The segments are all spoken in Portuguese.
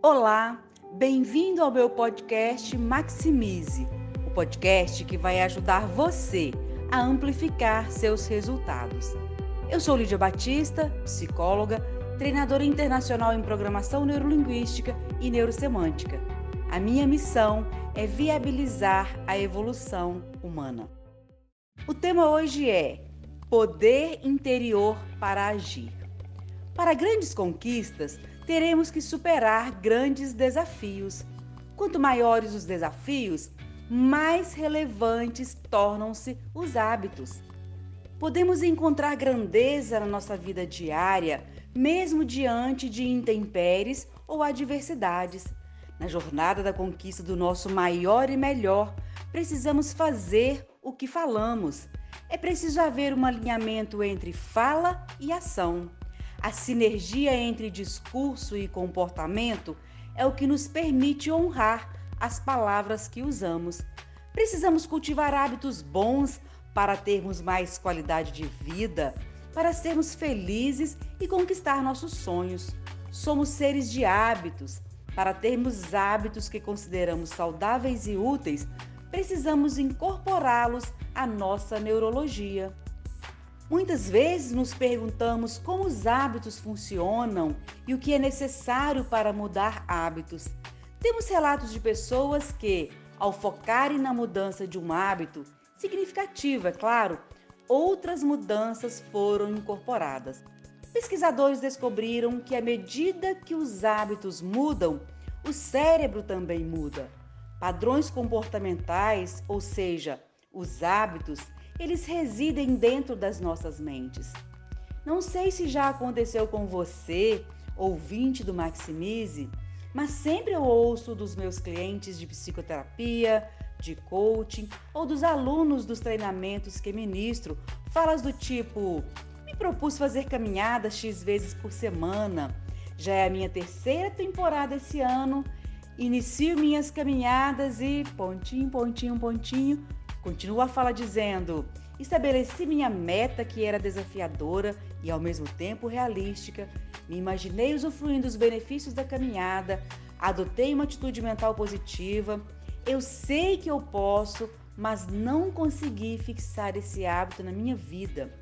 Olá, bem-vindo ao meu podcast Maximize, o podcast que vai ajudar você a amplificar seus resultados. Eu sou Lídia Batista, psicóloga, treinadora internacional em programação neurolinguística e neurosemântica. A minha missão é viabilizar a evolução humana. O tema hoje é Poder interior para agir. Para grandes conquistas, teremos que superar grandes desafios. Quanto maiores os desafios, mais relevantes tornam-se os hábitos. Podemos encontrar grandeza na nossa vida diária, mesmo diante de intempéries ou adversidades. Na jornada da conquista do nosso maior e melhor, precisamos fazer o que falamos. É preciso haver um alinhamento entre fala e ação. A sinergia entre discurso e comportamento é o que nos permite honrar as palavras que usamos. Precisamos cultivar hábitos bons para termos mais qualidade de vida, para sermos felizes e conquistar nossos sonhos. Somos seres de hábitos. Para termos hábitos que consideramos saudáveis e úteis, precisamos incorporá-los à nossa neurologia. Muitas vezes nos perguntamos como os hábitos funcionam e o que é necessário para mudar hábitos. Temos relatos de pessoas que, ao focarem na mudança de um hábito, significativo, é claro, outras mudanças foram incorporadas. Pesquisadores descobriram que à medida que os hábitos mudam, o cérebro também muda. Padrões comportamentais, ou seja, os hábitos, eles residem dentro das nossas mentes. Não sei se já aconteceu com você, ouvinte do Maximize, mas sempre eu ouço dos meus clientes de psicoterapia, de coaching ou dos alunos dos treinamentos que ministro falas do tipo: me propus fazer caminhadas X vezes por semana. Já é a minha terceira temporada esse ano. Inicio minhas caminhadas e pontinho, pontinho, pontinho, Continua a fala dizendo: Estabeleci minha meta que era desafiadora e ao mesmo tempo realística. Me imaginei usufruindo dos benefícios da caminhada, adotei uma atitude mental positiva. Eu sei que eu posso, mas não consegui fixar esse hábito na minha vida.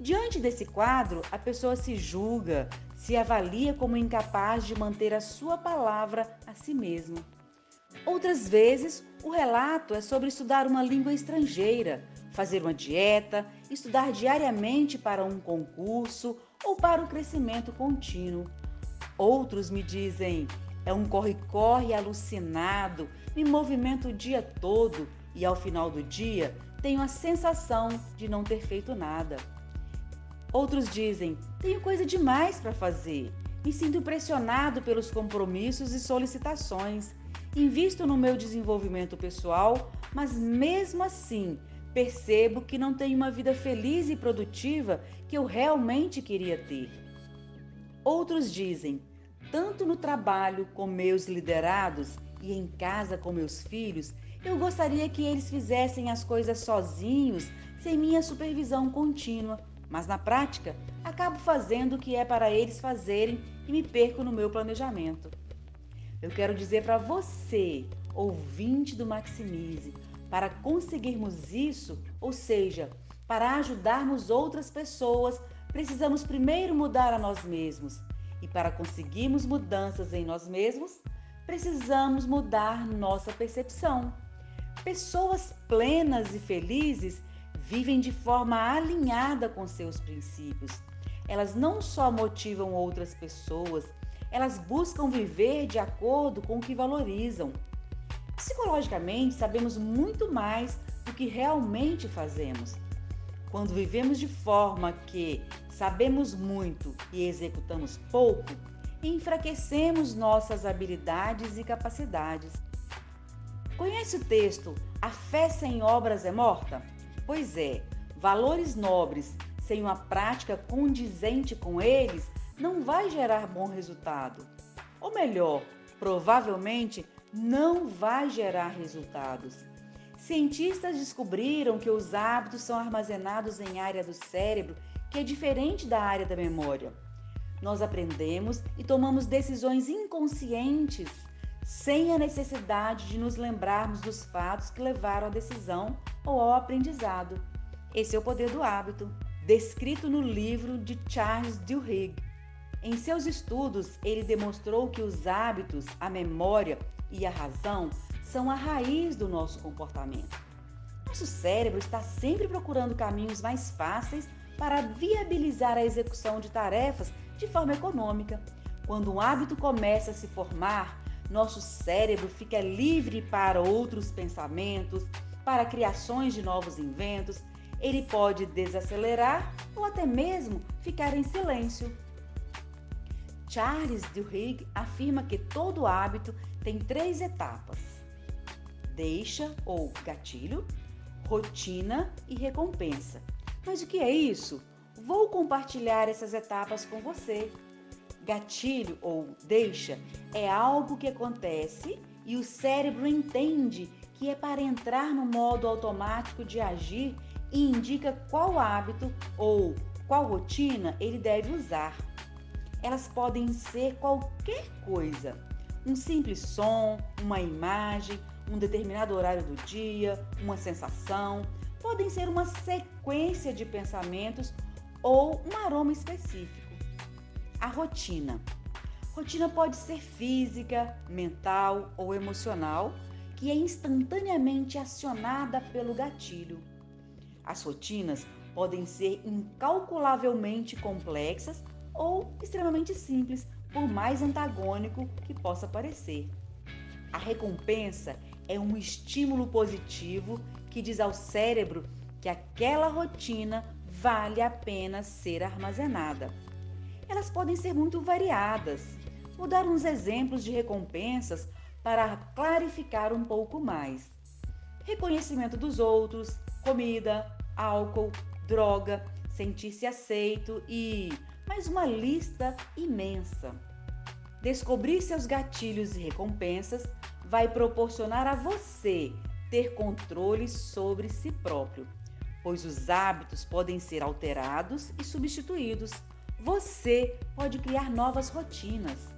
Diante desse quadro, a pessoa se julga, se avalia como incapaz de manter a sua palavra a si mesma. Outras vezes, o relato é sobre estudar uma língua estrangeira, fazer uma dieta, estudar diariamente para um concurso ou para o crescimento contínuo. Outros me dizem: é um corre-corre alucinado, me movimento o dia todo e ao final do dia tenho a sensação de não ter feito nada. Outros dizem: tenho coisa demais para fazer, me sinto pressionado pelos compromissos e solicitações Invisto no meu desenvolvimento pessoal, mas mesmo assim percebo que não tenho uma vida feliz e produtiva que eu realmente queria ter. Outros dizem, tanto no trabalho com meus liderados e em casa com meus filhos, eu gostaria que eles fizessem as coisas sozinhos, sem minha supervisão contínua, mas na prática acabo fazendo o que é para eles fazerem e me perco no meu planejamento. Eu quero dizer para você, ouvinte do Maximize, para conseguirmos isso, ou seja, para ajudarmos outras pessoas, precisamos primeiro mudar a nós mesmos. E para conseguirmos mudanças em nós mesmos, precisamos mudar nossa percepção. Pessoas plenas e felizes vivem de forma alinhada com seus princípios. Elas não só motivam outras pessoas, elas buscam viver de acordo com o que valorizam. Psicologicamente, sabemos muito mais do que realmente fazemos. Quando vivemos de forma que sabemos muito e executamos pouco, enfraquecemos nossas habilidades e capacidades. Conhece o texto A fé sem obras é morta? Pois é, valores nobres sem uma prática condizente com eles não vai gerar bom resultado. Ou melhor, provavelmente não vai gerar resultados. Cientistas descobriram que os hábitos são armazenados em área do cérebro que é diferente da área da memória. nós aprendemos e tomamos decisões inconscientes sem a necessidade de nos lembrarmos dos fatos que levaram à decisão ou ao aprendizado. Esse é o poder do hábito, descrito no livro de Charles Duhigg. Em seus estudos, ele demonstrou que os hábitos, a memória e a razão são a raiz do nosso comportamento. Nosso cérebro está sempre procurando caminhos mais fáceis para viabilizar a execução de tarefas de forma econômica. Quando um hábito começa a se formar, nosso cérebro fica livre para outros pensamentos, para criações de novos inventos. Ele pode desacelerar ou até mesmo ficar em silêncio. Charles Duhigg afirma que todo hábito tem três etapas: deixa ou gatilho, rotina e recompensa. Mas o que é isso? Vou compartilhar essas etapas com você. Gatilho ou deixa é algo que acontece e o cérebro entende que é para entrar no modo automático de agir e indica qual hábito ou qual rotina ele deve usar. Elas podem ser qualquer coisa: um simples som, uma imagem, um determinado horário do dia, uma sensação, podem ser uma sequência de pensamentos ou um aroma específico. A rotina. Rotina pode ser física, mental ou emocional, que é instantaneamente acionada pelo gatilho. As rotinas podem ser incalculavelmente complexas ou extremamente simples, por mais antagônico que possa parecer. A recompensa é um estímulo positivo que diz ao cérebro que aquela rotina vale a pena ser armazenada. Elas podem ser muito variadas. Vou dar uns exemplos de recompensas para clarificar um pouco mais. Reconhecimento dos outros, comida, álcool, droga, sentir-se aceito e mais uma lista imensa. Descobrir seus gatilhos e recompensas vai proporcionar a você ter controle sobre si próprio, pois os hábitos podem ser alterados e substituídos. Você pode criar novas rotinas.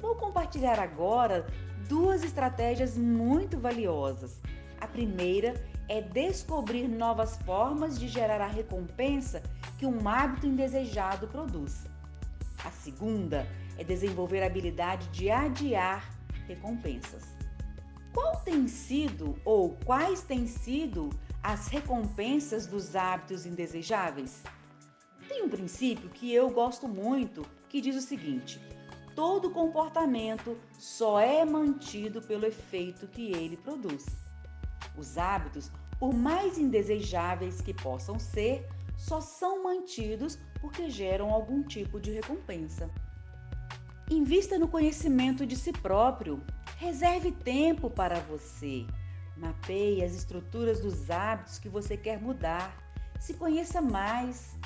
Vou compartilhar agora duas estratégias muito valiosas. A primeira é descobrir novas formas de gerar a recompensa que um hábito indesejado produz. A segunda é desenvolver a habilidade de adiar recompensas. Qual tem sido ou quais têm sido as recompensas dos hábitos indesejáveis? Tem um princípio que eu gosto muito que diz o seguinte: todo comportamento só é mantido pelo efeito que ele produz. Os hábitos, por mais indesejáveis que possam ser, só são mantidos porque geram algum tipo de recompensa. Invista no conhecimento de si próprio. Reserve tempo para você. Mapeie as estruturas dos hábitos que você quer mudar. Se conheça mais.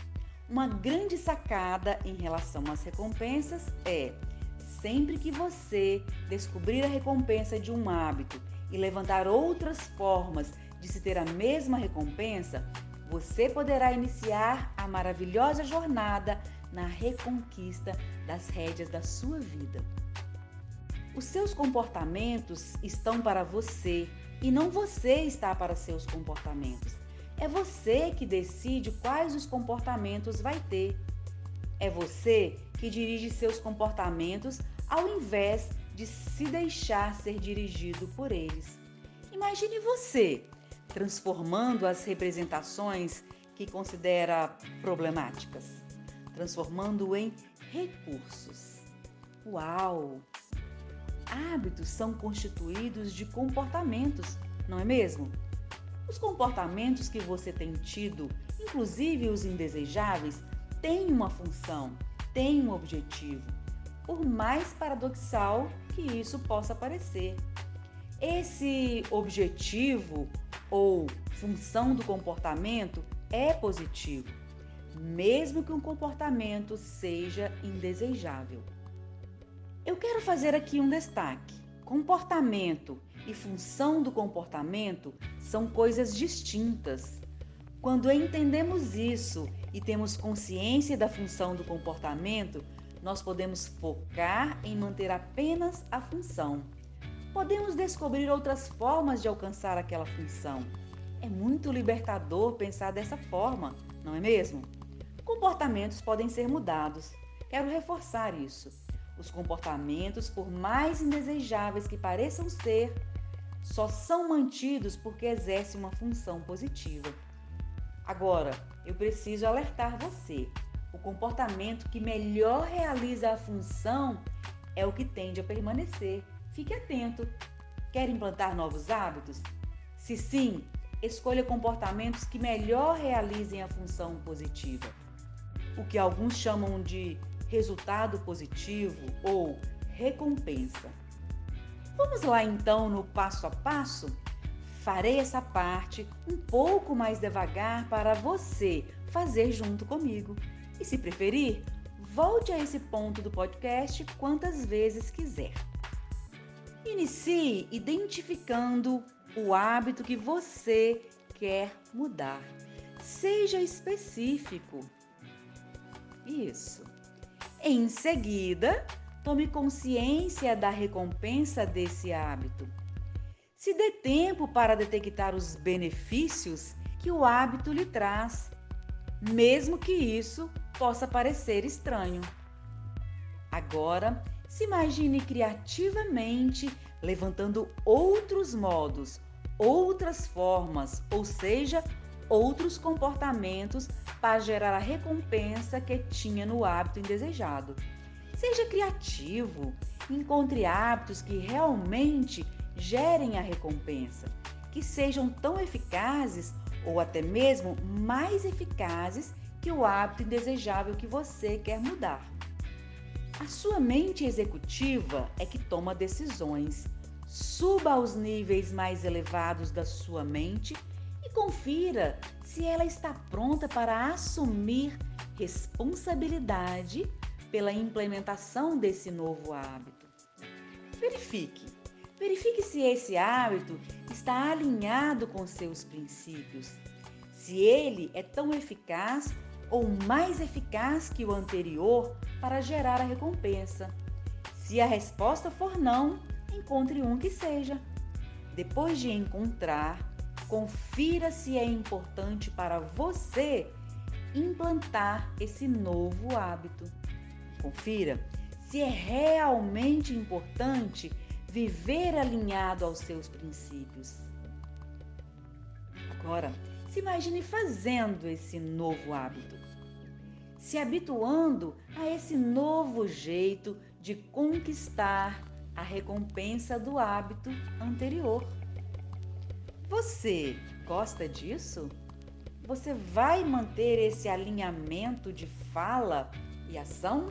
Uma grande sacada em relação às recompensas é: sempre que você descobrir a recompensa de um hábito e levantar outras formas de se ter a mesma recompensa, você poderá iniciar a maravilhosa jornada na reconquista das rédeas da sua vida. Os seus comportamentos estão para você e não você está para seus comportamentos. É você que decide quais os comportamentos vai ter. É você que dirige seus comportamentos ao invés de se deixar ser dirigido por eles. Imagine você transformando as representações que considera problemáticas transformando em recursos. Uau! Hábitos são constituídos de comportamentos, não é mesmo? Os comportamentos que você tem tido, inclusive os indesejáveis, têm uma função, têm um objetivo, por mais paradoxal que isso possa parecer. Esse objetivo ou função do comportamento é positivo mesmo que um comportamento seja indesejável. Eu quero fazer aqui um destaque. Comportamento e função do comportamento são coisas distintas. Quando entendemos isso e temos consciência da função do comportamento, nós podemos focar em manter apenas a função. Podemos descobrir outras formas de alcançar aquela função. É muito libertador pensar dessa forma, não é mesmo? Comportamentos podem ser mudados. Quero reforçar isso. Os comportamentos, por mais indesejáveis que pareçam ser, só são mantidos porque exercem uma função positiva. Agora, eu preciso alertar você. O comportamento que melhor realiza a função é o que tende a permanecer. Fique atento. Quer implantar novos hábitos? Se sim, escolha comportamentos que melhor realizem a função positiva. O que alguns chamam de resultado positivo ou recompensa. Vamos lá então no passo a passo? Farei essa parte um pouco mais devagar para você fazer junto comigo. E se preferir, volte a esse ponto do podcast quantas vezes quiser. Inicie identificando o hábito que você quer mudar. Seja específico. Isso. Em seguida, tome consciência da recompensa desse hábito. Se dê tempo para detectar os benefícios que o hábito lhe traz, mesmo que isso possa parecer estranho. Agora, se imagine criativamente levantando outros modos, outras formas, ou seja, outros comportamentos para gerar a recompensa que tinha no hábito indesejado. Seja criativo, encontre hábitos que realmente gerem a recompensa, que sejam tão eficazes ou até mesmo mais eficazes que o hábito indesejável que você quer mudar. A sua mente executiva é que toma decisões. Suba aos níveis mais elevados da sua mente e confira se ela está pronta para assumir responsabilidade pela implementação desse novo hábito. Verifique Verifique se esse hábito está alinhado com seus princípios, se ele é tão eficaz ou mais eficaz que o anterior para gerar a recompensa. Se a resposta for não, encontre um que seja. Depois de encontrar, confira se é importante para você implantar esse novo hábito. Confira se é realmente importante viver alinhado aos seus princípios. Agora, se imagine fazendo esse novo hábito, se habituando a esse novo jeito de conquistar a recompensa do hábito anterior. Você gosta disso? Você vai manter esse alinhamento de fala e ação?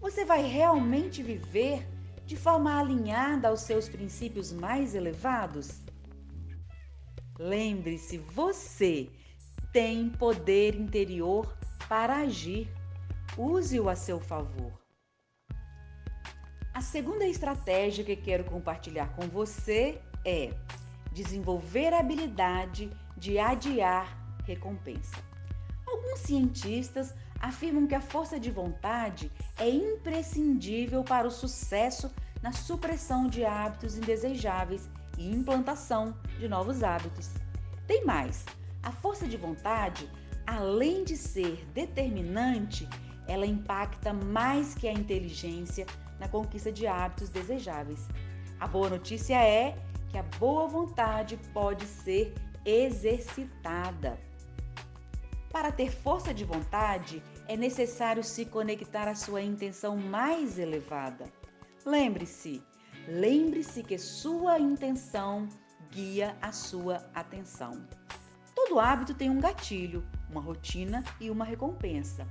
Você vai realmente viver de forma alinhada aos seus princípios mais elevados? Lembre-se, você tem poder interior para agir. Use-o a seu favor. A segunda estratégia que quero compartilhar com você é desenvolver a habilidade de adiar recompensa. Alguns cientistas afirmam que a força de vontade é imprescindível para o sucesso na supressão de hábitos indesejáveis e implantação de novos hábitos. Tem mais: a força de vontade, além de ser determinante, ela impacta mais que a inteligência na conquista de hábitos desejáveis. A boa notícia é que a boa vontade pode ser exercitada. Para ter força de vontade, é necessário se conectar à sua intenção mais elevada. Lembre-se, lembre-se que sua intenção guia a sua atenção. Todo hábito tem um gatilho, uma rotina e uma recompensa.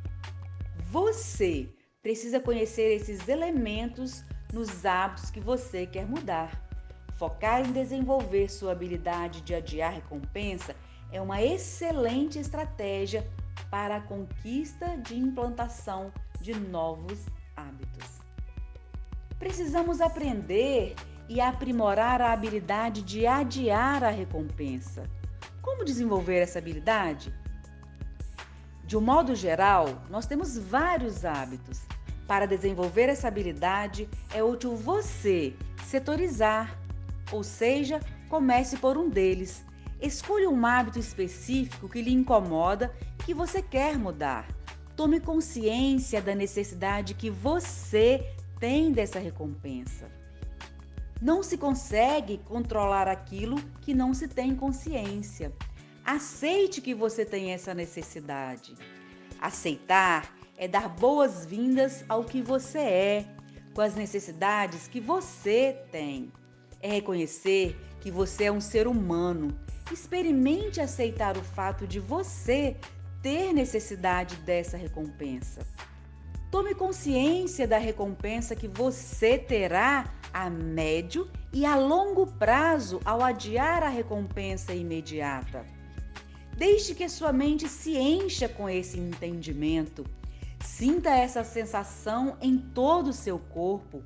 Você precisa conhecer esses elementos nos hábitos que você quer mudar. Focar em desenvolver sua habilidade de adiar recompensa é uma excelente estratégia para a conquista de implantação de novos hábitos. Precisamos aprender e aprimorar a habilidade de adiar a recompensa. Como desenvolver essa habilidade? De um modo geral, nós temos vários hábitos, Para desenvolver essa habilidade, é útil você setorizar, ou seja, comece por um deles. Escolha um hábito específico que lhe incomoda e que você quer mudar. Tome consciência da necessidade que você tem dessa recompensa. Não se consegue controlar aquilo que não se tem consciência. Aceite que você tem essa necessidade. Aceitar é dar boas-vindas ao que você é, com as necessidades que você tem. É reconhecer que você é um ser humano. Experimente aceitar o fato de você ter necessidade dessa recompensa. Tome consciência da recompensa que você terá a médio e a longo prazo ao adiar a recompensa imediata. Deixe que sua mente se encha com esse entendimento. Sinta essa sensação em todo o seu corpo.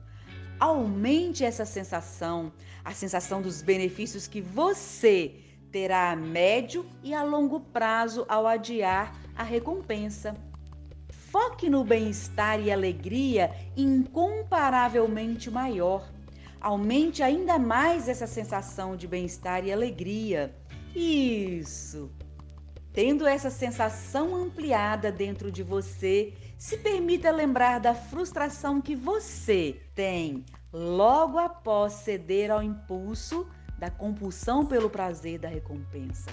Aumente essa sensação, a sensação dos benefícios que você terá a médio e a longo prazo ao adiar a recompensa. Foque no bem-estar e alegria incomparavelmente maior. Aumente ainda mais essa sensação de bem-estar e alegria. Isso! Tendo essa sensação ampliada dentro de você, se permita lembrar da frustração que você tem logo após ceder ao impulso da compulsão pelo prazer da recompensa.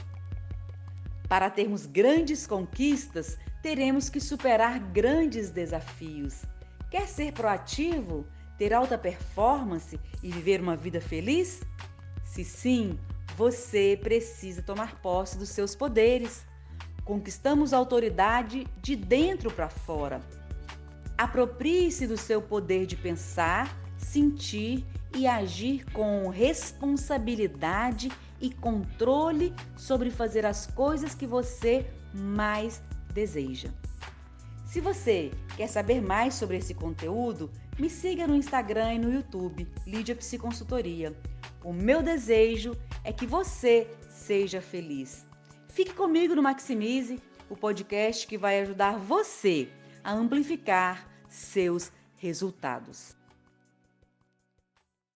Para termos grandes conquistas, teremos que superar grandes desafios. Quer ser proativo, ter alta performance e viver uma vida feliz? Se sim, você precisa tomar posse dos seus poderes Conquistamos autoridade de dentro para fora. Aproprie-se do seu poder de pensar, sentir e agir com responsabilidade e controle sobre fazer as coisas que você mais deseja. Se você quer saber mais sobre esse conteúdo, me siga no Instagram e no YouTube, Lídia Psiconsultoria. O meu desejo é que você seja feliz. Fique comigo no Maximize, o podcast que vai ajudar você a amplificar seus resultados.